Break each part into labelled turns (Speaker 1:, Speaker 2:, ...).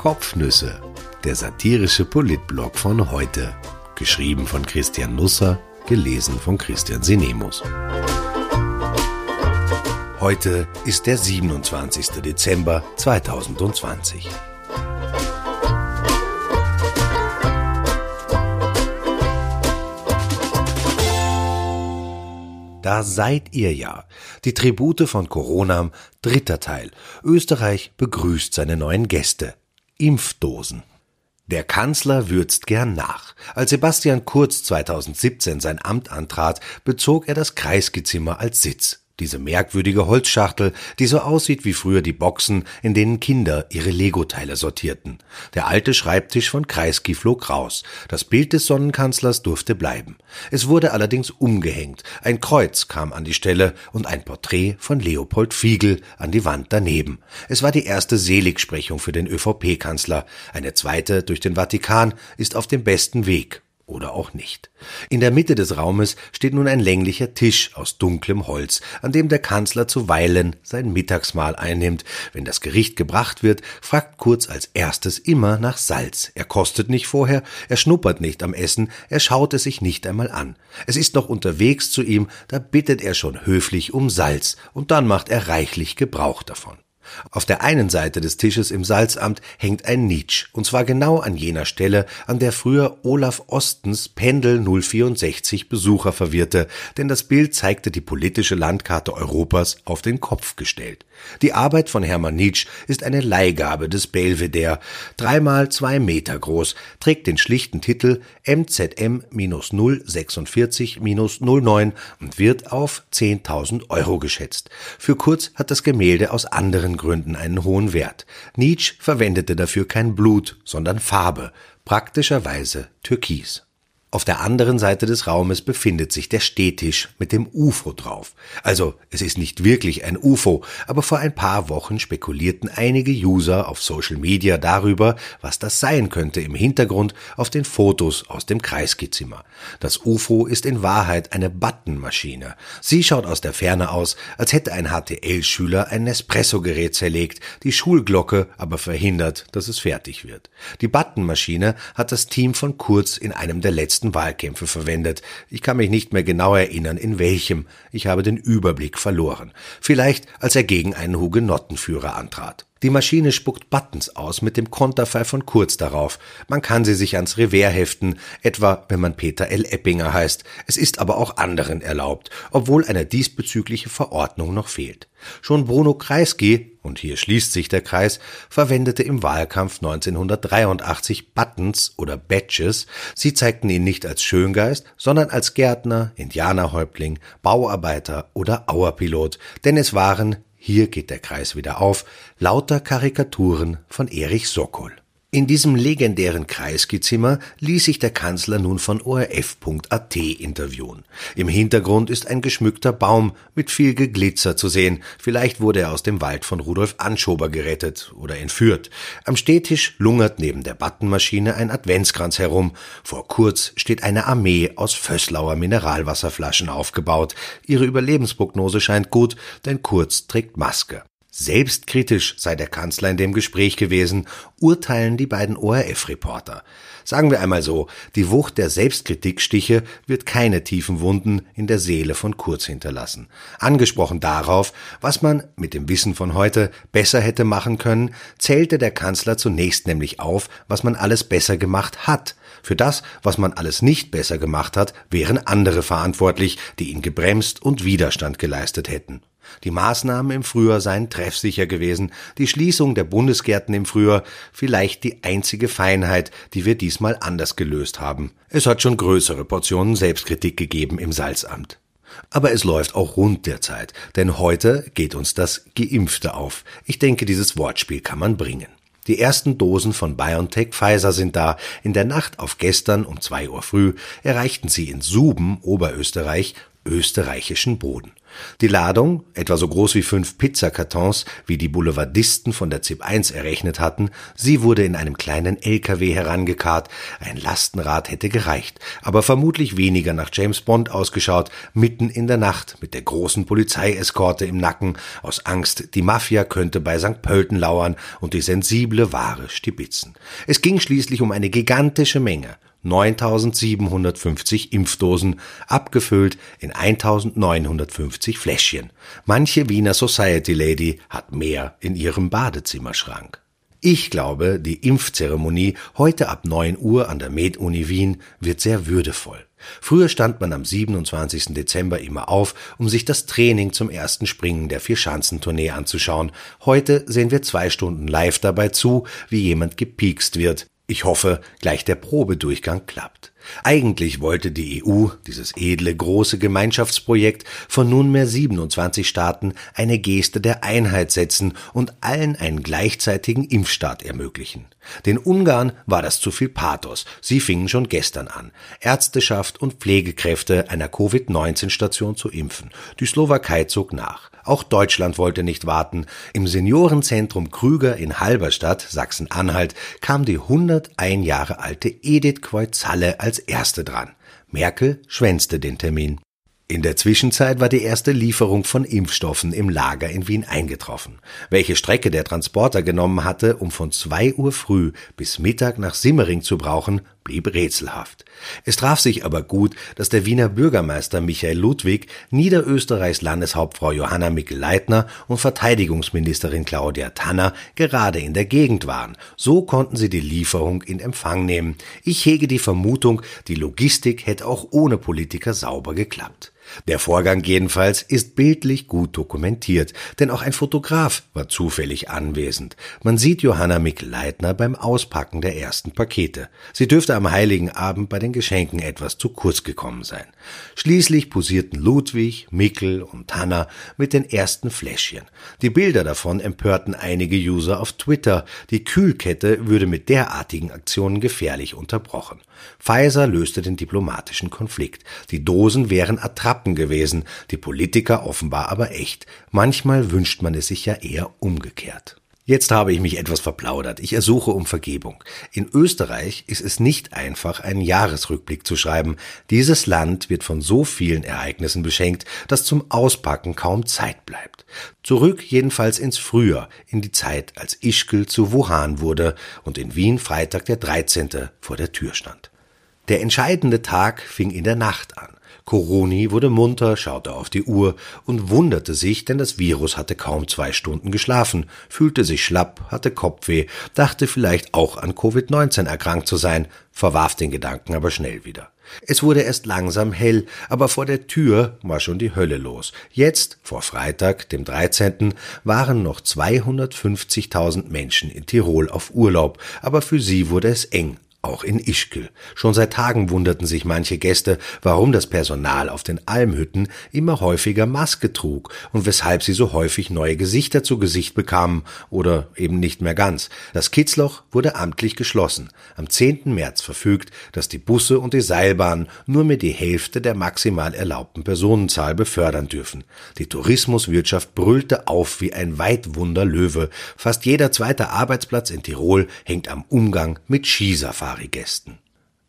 Speaker 1: Kopfnüsse, der satirische Politblog von heute. Geschrieben von Christian Nusser, gelesen von Christian Sinemus. Heute ist der 27. Dezember 2020. Da seid ihr ja. Die Tribute von Corona, dritter Teil. Österreich begrüßt seine neuen Gäste. Impfdosen. Der Kanzler würzt gern nach. Als Sebastian Kurz 2017 sein Amt antrat, bezog er das Kreisgezimmer als Sitz. Diese merkwürdige Holzschachtel, die so aussieht wie früher die Boxen, in denen Kinder ihre Lego-Teile sortierten. Der alte Schreibtisch von Kreisky flog raus. Das Bild des Sonnenkanzlers durfte bleiben. Es wurde allerdings umgehängt. Ein Kreuz kam an die Stelle und ein Porträt von Leopold Fiegel an die Wand daneben. Es war die erste Seligsprechung für den ÖVP-Kanzler. Eine zweite durch den Vatikan ist auf dem besten Weg oder auch nicht. In der Mitte des Raumes steht nun ein länglicher Tisch aus dunklem Holz, an dem der Kanzler zuweilen sein Mittagsmahl einnimmt. Wenn das Gericht gebracht wird, fragt Kurz als erstes immer nach Salz. Er kostet nicht vorher, er schnuppert nicht am Essen, er schaut es sich nicht einmal an. Es ist noch unterwegs zu ihm, da bittet er schon höflich um Salz, und dann macht er reichlich Gebrauch davon. Auf der einen Seite des Tisches im Salzamt hängt ein Nietzsche, und zwar genau an jener Stelle, an der früher Olaf Ostens Pendel 064 Besucher verwirrte, denn das Bild zeigte die politische Landkarte Europas auf den Kopf gestellt. Die Arbeit von Hermann Nietzsche ist eine Leihgabe des Belvedere, dreimal zwei Meter groß, trägt den schlichten Titel MZM-046-09 und wird auf 10.000 Euro geschätzt. Für Kurz hat das Gemälde aus anderen Gründen einen hohen Wert. Nietzsche verwendete dafür kein Blut, sondern Farbe, praktischerweise Türkis. Auf der anderen Seite des Raumes befindet sich der Stehtisch mit dem UFO drauf. Also, es ist nicht wirklich ein UFO, aber vor ein paar Wochen spekulierten einige User auf Social Media darüber, was das sein könnte im Hintergrund auf den Fotos aus dem Kreisgezimmer. Das UFO ist in Wahrheit eine Buttonmaschine. Sie schaut aus der Ferne aus, als hätte ein HTL-Schüler ein Espresso-Gerät zerlegt, die Schulglocke aber verhindert, dass es fertig wird. Die Buttonmaschine hat das Team von Kurz in einem der letzten letzten Wahlkämpfe verwendet. Ich kann mich nicht mehr genau erinnern, in welchem. Ich habe den Überblick verloren. Vielleicht, als er gegen einen Hugenottenführer antrat. Die Maschine spuckt Buttons aus mit dem Konterfei von Kurz darauf. Man kann sie sich ans Revers heften, etwa wenn man Peter L. Eppinger heißt. Es ist aber auch anderen erlaubt, obwohl eine diesbezügliche Verordnung noch fehlt. Schon Bruno Kreisky, und hier schließt sich der Kreis, verwendete im Wahlkampf 1983 Buttons oder Badges. Sie zeigten ihn nicht als Schöngeist, sondern als Gärtner, Indianerhäuptling, Bauarbeiter oder Auerpilot, denn es waren hier geht der Kreis wieder auf, lauter Karikaturen von Erich Sokol. In diesem legendären Kreisgezimmer ließ sich der Kanzler nun von ORF.at interviewen. Im Hintergrund ist ein geschmückter Baum mit viel Geglitzer zu sehen. Vielleicht wurde er aus dem Wald von Rudolf Anschober gerettet oder entführt. Am Stehtisch lungert neben der Battenmaschine ein Adventskranz herum. Vor Kurz steht eine Armee aus Vösslauer Mineralwasserflaschen aufgebaut. Ihre Überlebensprognose scheint gut, denn Kurz trägt Maske. Selbstkritisch sei der Kanzler in dem Gespräch gewesen, urteilen die beiden ORF-Reporter. Sagen wir einmal so, die Wucht der Selbstkritikstiche wird keine tiefen Wunden in der Seele von Kurz hinterlassen. Angesprochen darauf, was man mit dem Wissen von heute besser hätte machen können, zählte der Kanzler zunächst nämlich auf, was man alles besser gemacht hat. Für das, was man alles nicht besser gemacht hat, wären andere verantwortlich, die ihn gebremst und Widerstand geleistet hätten. Die Maßnahmen im Frühjahr seien treffsicher gewesen, die Schließung der Bundesgärten im Frühjahr vielleicht die einzige Feinheit, die wir diesmal anders gelöst haben. Es hat schon größere Portionen Selbstkritik gegeben im Salzamt. Aber es läuft auch rund derzeit, denn heute geht uns das Geimpfte auf. Ich denke, dieses Wortspiel kann man bringen. Die ersten Dosen von BioNTech Pfizer sind da. In der Nacht auf gestern um zwei Uhr früh erreichten sie in Suben, Oberösterreich, österreichischen Boden. Die Ladung, etwa so groß wie fünf Pizzakartons, wie die Boulevardisten von der ZIP 1 errechnet hatten, sie wurde in einem kleinen LKW herangekarrt, ein Lastenrad hätte gereicht, aber vermutlich weniger nach James Bond ausgeschaut, mitten in der Nacht mit der großen Polizeieskorte im Nacken, aus Angst, die Mafia könnte bei St. Pölten lauern und die sensible Ware stibitzen. Es ging schließlich um eine gigantische Menge, 9750 Impfdosen, abgefüllt in 1950 Fläschchen. Manche Wiener Society Lady hat mehr in ihrem Badezimmerschrank. Ich glaube, die Impfzeremonie heute ab 9 Uhr an der Med-Uni Wien wird sehr würdevoll. Früher stand man am 27. Dezember immer auf, um sich das Training zum ersten Springen der Vierschanzentournee anzuschauen. Heute sehen wir zwei Stunden live dabei zu, wie jemand gepiekst wird. Ich hoffe, gleich der Probedurchgang klappt. Eigentlich wollte die EU, dieses edle große Gemeinschaftsprojekt von nunmehr 27 Staaten, eine Geste der Einheit setzen und allen einen gleichzeitigen Impfstart ermöglichen. Den Ungarn war das zu viel Pathos. Sie fingen schon gestern an, Ärzteschaft und Pflegekräfte einer Covid-19-Station zu impfen. Die Slowakei zog nach. Auch Deutschland wollte nicht warten. Im Seniorenzentrum Krüger in Halberstadt, Sachsen-Anhalt, kam die 101 Jahre alte Edith Kreuzhalle als erste dran. Merkel schwänzte den Termin. In der Zwischenzeit war die erste Lieferung von Impfstoffen im Lager in Wien eingetroffen. Welche Strecke der Transporter genommen hatte, um von zwei Uhr früh bis Mittag nach Simmering zu brauchen, blieb rätselhaft. Es traf sich aber gut, dass der Wiener Bürgermeister Michael Ludwig, Niederösterreichs Landeshauptfrau Johanna Mikl-Leitner und Verteidigungsministerin Claudia Tanner gerade in der Gegend waren. So konnten sie die Lieferung in Empfang nehmen. Ich hege die Vermutung, die Logistik hätte auch ohne Politiker sauber geklappt. Der Vorgang jedenfalls ist bildlich gut dokumentiert, denn auch ein Fotograf war zufällig anwesend. Man sieht Johanna Mikl-Leitner beim Auspacken der ersten Pakete. Sie dürfte am heiligen Abend bei den Geschenken etwas zu kurz gekommen sein. Schließlich posierten Ludwig, Mikl und Tanner mit den ersten Fläschchen. Die Bilder davon empörten einige User auf Twitter. Die Kühlkette würde mit derartigen Aktionen gefährlich unterbrochen. Pfizer löste den diplomatischen Konflikt. Die Dosen wären Attrappen Pappen gewesen, die Politiker offenbar aber echt. Manchmal wünscht man es sich ja eher umgekehrt. Jetzt habe ich mich etwas verplaudert. Ich ersuche um Vergebung. In Österreich ist es nicht einfach, einen Jahresrückblick zu schreiben. Dieses Land wird von so vielen Ereignissen beschenkt, dass zum Auspacken kaum Zeit bleibt. Zurück jedenfalls ins Frühjahr, in die Zeit, als Ischgl zu Wuhan wurde und in Wien Freitag der 13. vor der Tür stand. Der entscheidende Tag fing in der Nacht an. Coroni wurde munter, schaute auf die Uhr und wunderte sich, denn das Virus hatte kaum zwei Stunden geschlafen, fühlte sich schlapp, hatte Kopfweh, dachte vielleicht auch an Covid-19 erkrankt zu sein, verwarf den Gedanken aber schnell wieder. Es wurde erst langsam hell, aber vor der Tür war schon die Hölle los. Jetzt, vor Freitag, dem 13., waren noch 250.000 Menschen in Tirol auf Urlaub, aber für sie wurde es eng auch in Ischgl. Schon seit Tagen wunderten sich manche Gäste, warum das Personal auf den Almhütten immer häufiger Maske trug und weshalb sie so häufig neue Gesichter zu Gesicht bekamen oder eben nicht mehr ganz. Das Kitzloch wurde amtlich geschlossen. Am 10. März verfügt, dass die Busse und die Seilbahnen nur mehr die Hälfte der maximal erlaubten Personenzahl befördern dürfen. Die Tourismuswirtschaft brüllte auf wie ein Weitwunder Löwe. Fast jeder zweite Arbeitsplatz in Tirol hängt am Umgang mit Skisafari. Safari-Gästen.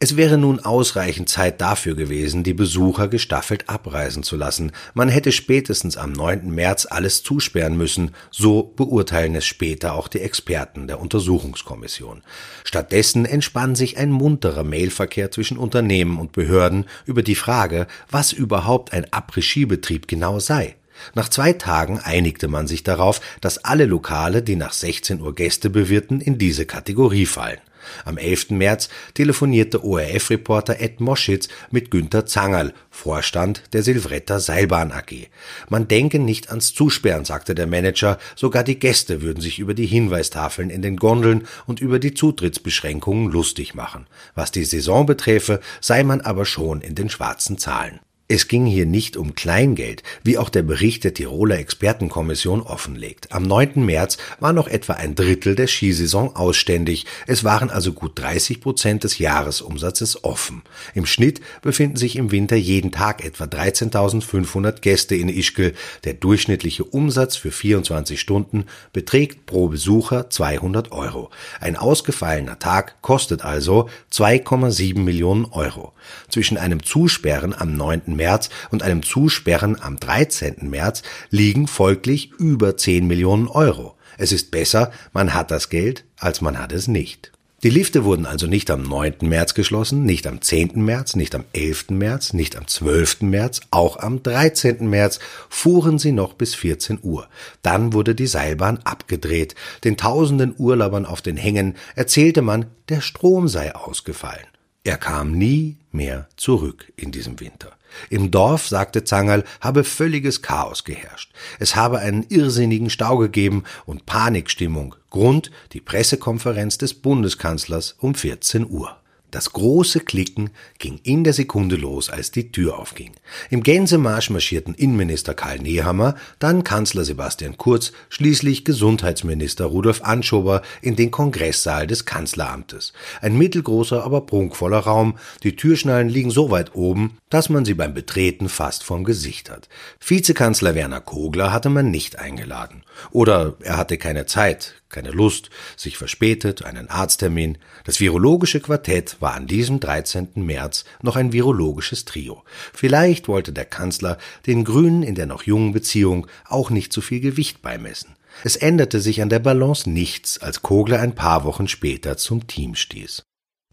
Speaker 1: Es wäre nun ausreichend Zeit dafür gewesen, die Besucher gestaffelt abreisen zu lassen. Man hätte spätestens am 9. März alles zusperren müssen, so beurteilen es später auch die Experten der Untersuchungskommission. Stattdessen entspann sich ein munterer Mailverkehr zwischen Unternehmen und Behörden über die Frage, was überhaupt ein Après-Ski-Betrieb genau sei. Nach zwei Tagen einigte man sich darauf, dass alle Lokale, die nach 16 Uhr Gäste bewirten, in diese Kategorie fallen. Am 11. März telefonierte ORF-Reporter Ed Moschitz mit Günter Zangerl, Vorstand der Silvretta Seilbahn AG. Man denke nicht ans Zusperren, sagte der Manager, sogar die Gäste würden sich über die Hinweistafeln in den Gondeln und über die Zutrittsbeschränkungen lustig machen. Was die Saison beträfe, sei man aber schon in den schwarzen Zahlen. Es ging hier nicht um Kleingeld, wie auch der Bericht der Tiroler Expertenkommission offenlegt. Am 9. März war noch etwa ein Drittel der Skisaison ausständig. Es waren also gut 30 Prozent des Jahresumsatzes offen. Im Schnitt befinden sich im Winter jeden Tag etwa 13.500 Gäste in Ischgl. Der durchschnittliche Umsatz für 24 Stunden beträgt pro Besucher 200 Euro. Ein ausgefallener Tag kostet also 2,7 Millionen Euro. Zwischen einem Zusperren am 9. März und einem Zusperren am 13. März liegen folglich über 10 Millionen Euro. Es ist besser, man hat das Geld, als man hat es nicht. Die Lifte wurden also nicht am 9. März geschlossen, nicht am 10. März, nicht am 11. März, nicht am 12. März, auch am 13. März fuhren sie noch bis 14 Uhr. Dann wurde die Seilbahn abgedreht. Den tausenden Urlaubern auf den Hängen erzählte man, der Strom sei ausgefallen. Er kam nie mehr zurück in diesem Winter. Im Dorf, sagte Zangerl, habe völliges Chaos geherrscht. Es habe einen irrsinnigen Stau gegeben und Panikstimmung. Grund die Pressekonferenz des Bundeskanzlers um 14 Uhr. Das große Klicken ging in der Sekunde los, als die Tür aufging. Im Gänsemarsch marschierten Innenminister Karl Nehammer, dann Kanzler Sebastian Kurz, schließlich Gesundheitsminister Rudolf Anschober in den Kongresssaal des Kanzleramtes. Ein mittelgroßer, aber prunkvoller Raum. Die Türschnallen liegen so weit oben, dass man sie beim Betreten fast vorm Gesicht hat. Vizekanzler Werner Kogler hatte man nicht eingeladen. Oder er hatte keine Zeit, keine Lust, sich verspätet, einen Arzttermin. Das virologische Quartett war an diesem 13. März noch ein virologisches Trio. Vielleicht wollte der Kanzler den Grünen in der noch jungen Beziehung auch nicht zu viel Gewicht beimessen. Es änderte sich an der Balance nichts, als Kogler ein paar Wochen später zum Team stieß.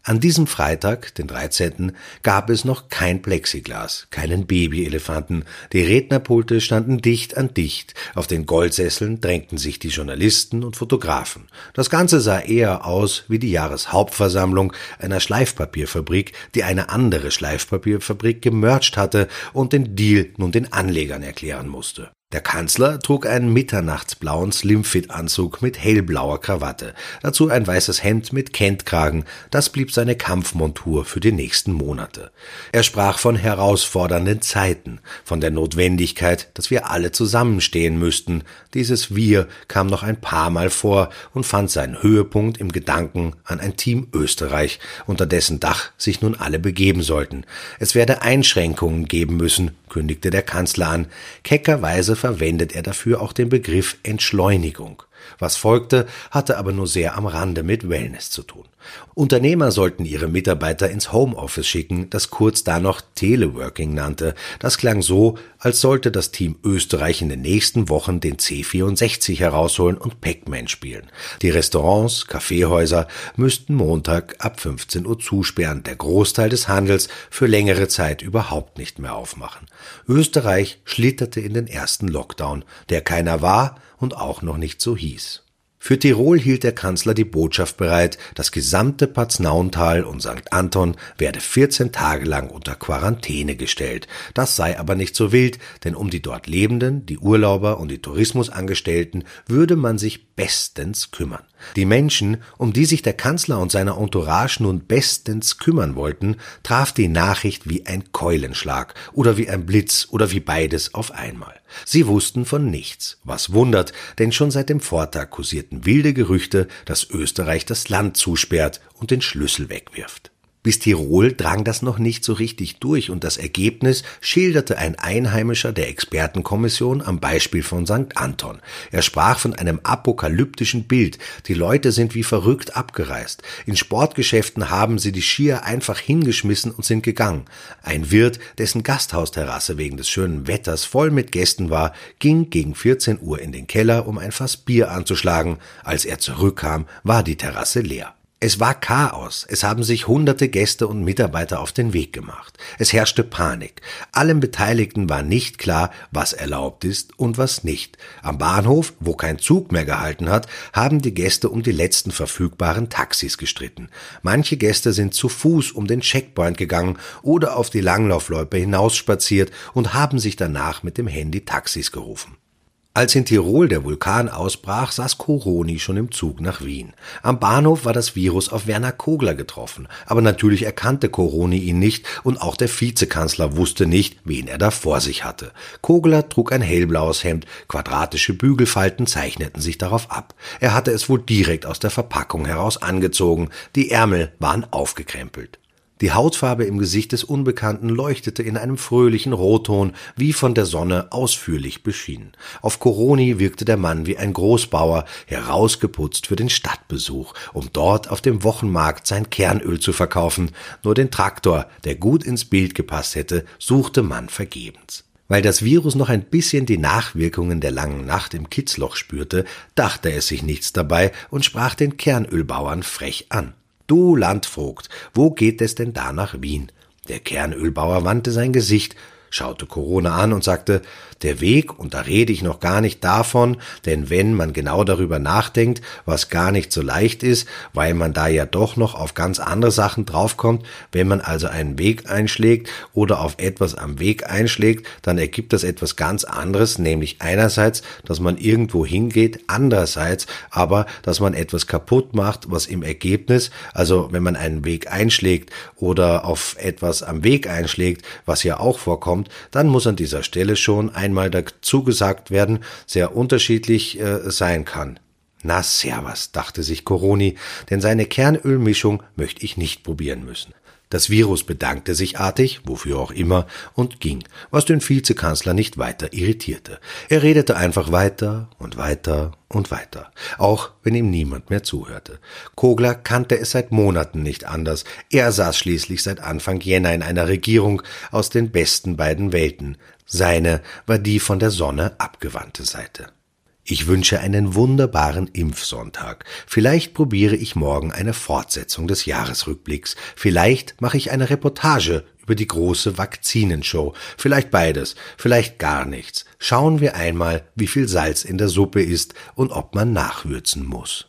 Speaker 1: An diesem Freitag, den 13., gab es noch kein Plexiglas, keinen Babyelefanten. Die Rednerpulte standen dicht an dicht. Auf den Goldsesseln drängten sich die Journalisten und Fotografen. Das Ganze sah eher aus wie die Jahreshauptversammlung einer Schleifpapierfabrik, die eine andere Schleifpapierfabrik gemercht hatte und den Deal nun den Anlegern erklären musste. Der Kanzler trug einen mitternachtsblauen Slimfit-Anzug mit hellblauer Krawatte, dazu ein weißes Hemd mit Kentkragen, das blieb seine Kampfmontur für die nächsten Monate. Er sprach von herausfordernden Zeiten, von der Notwendigkeit, dass wir alle zusammenstehen müssten. Dieses Wir kam noch ein paar Mal vor und fand seinen Höhepunkt im Gedanken an ein Team Österreich, unter dessen Dach sich nun alle begeben sollten. Es werde Einschränkungen geben müssen, kündigte der Kanzler an. Keckerweise verwendet er dafür auch den Begriff Entschleunigung. Was folgte, hatte aber nur sehr am Rande mit Wellness zu tun. Unternehmer sollten ihre Mitarbeiter ins Homeoffice schicken, das Kurz da noch Teleworking nannte. Das klang so, als sollte das Team Österreich in den nächsten Wochen den C64 herausholen und Pac-Man spielen. Die Restaurants, Kaffeehäuser müssten Montag ab 15 Uhr zusperren, der Großteil des Handels für längere Zeit überhaupt nicht mehr aufmachen. Österreich schlitterte in den ersten Lockdown, der keiner war und auch noch nicht so hieß. Für Tirol hielt der Kanzler die Botschaft bereit, das gesamte Paznauntal und St. Anton werde 14 Tage lang unter Quarantäne gestellt. Das sei aber nicht so wild, denn um die dort Lebenden, die Urlauber und die Tourismusangestellten würde man sich bestens kümmern. Die Menschen, um die sich der Kanzler und seine Entourage nun bestens kümmern wollten, traf die Nachricht wie ein Keulenschlag oder wie ein Blitz oder wie beides auf einmal. Sie wussten von nichts, was wundert, denn schon seit dem Vortag kursierten wilde Gerüchte, dass Österreich das Land zusperrt und den Schlüssel wegwirft. Bis Tirol drang das noch nicht so richtig durch und das Ergebnis schilderte ein Einheimischer der Expertenkommission am Beispiel von St. Anton. Er sprach von einem apokalyptischen Bild. Die Leute sind wie verrückt abgereist. In Sportgeschäften haben sie die Skier einfach hingeschmissen und sind gegangen. Ein Wirt, dessen Gasthausterrasse wegen des schönen Wetters voll mit Gästen war, ging gegen 14 Uhr in den Keller, um ein Fass Bier anzuschlagen. Als er zurückkam, war die Terrasse leer. Es war Chaos. Es haben sich hunderte Gäste und Mitarbeiter auf den Weg gemacht. Es herrschte Panik. Allen Beteiligten war nicht klar, was erlaubt ist und was nicht. Am Bahnhof, wo kein Zug mehr gehalten hat, haben die Gäste um die letzten verfügbaren Taxis gestritten. Manche Gäste sind zu Fuß um den Checkpoint gegangen oder auf die Langlaufloipe hinausspaziert und haben sich danach mit dem Handy Taxis gerufen. Als in Tirol der Vulkan ausbrach, saß Coroni schon im Zug nach Wien. Am Bahnhof war das Virus auf Werner Kogler getroffen, aber natürlich erkannte Coroni ihn nicht und auch der Vizekanzler wusste nicht, wen er da vor sich hatte. Kogler trug ein hellblaues Hemd, quadratische Bügelfalten zeichneten sich darauf ab. Er hatte es wohl direkt aus der Verpackung heraus angezogen, die Ärmel waren aufgekrempelt. Die Hautfarbe im Gesicht des Unbekannten leuchtete in einem fröhlichen Rotton, wie von der Sonne ausführlich beschienen. Auf Coroni wirkte der Mann wie ein Großbauer, herausgeputzt für den Stadtbesuch, um dort auf dem Wochenmarkt sein Kernöl zu verkaufen. Nur den Traktor, der gut ins Bild gepasst hätte, suchte man vergebens. Weil das Virus noch ein bisschen die Nachwirkungen der langen Nacht im Kitzloch spürte, dachte es sich nichts dabei und sprach den Kernölbauern frech an. Du Landvogt, wo geht es denn da nach Wien? Der Kernölbauer wandte sein Gesicht, schaute Corona an und sagte, der Weg, und da rede ich noch gar nicht davon, denn wenn man genau darüber nachdenkt, was gar nicht so leicht ist, weil man da ja doch noch auf ganz andere Sachen draufkommt, wenn man also einen Weg einschlägt oder auf etwas am Weg einschlägt, dann ergibt das etwas ganz anderes, nämlich einerseits, dass man irgendwo hingeht, andererseits aber, dass man etwas kaputt macht, was im Ergebnis, also wenn man einen Weg einschlägt oder auf etwas am Weg einschlägt, was ja auch vorkommt, dann muss an dieser Stelle schon ein einmal dazu gesagt werden, sehr unterschiedlich äh, sein kann. Na servus, dachte sich Coroni, denn seine Kernölmischung möchte ich nicht probieren müssen. Das Virus bedankte sich artig, wofür auch immer, und ging, was den Vizekanzler nicht weiter irritierte. Er redete einfach weiter und weiter und weiter, auch wenn ihm niemand mehr zuhörte. Kogler kannte es seit Monaten nicht anders. Er saß schließlich seit Anfang Jänner in einer Regierung aus den besten beiden Welten. Seine war die von der Sonne abgewandte Seite. Ich wünsche einen wunderbaren Impfsonntag. Vielleicht probiere ich morgen eine Fortsetzung des Jahresrückblicks. Vielleicht mache ich eine Reportage über die große Vakzinenshow. Vielleicht beides, vielleicht gar nichts. Schauen wir einmal, wie viel Salz in der Suppe ist und ob man nachwürzen muss.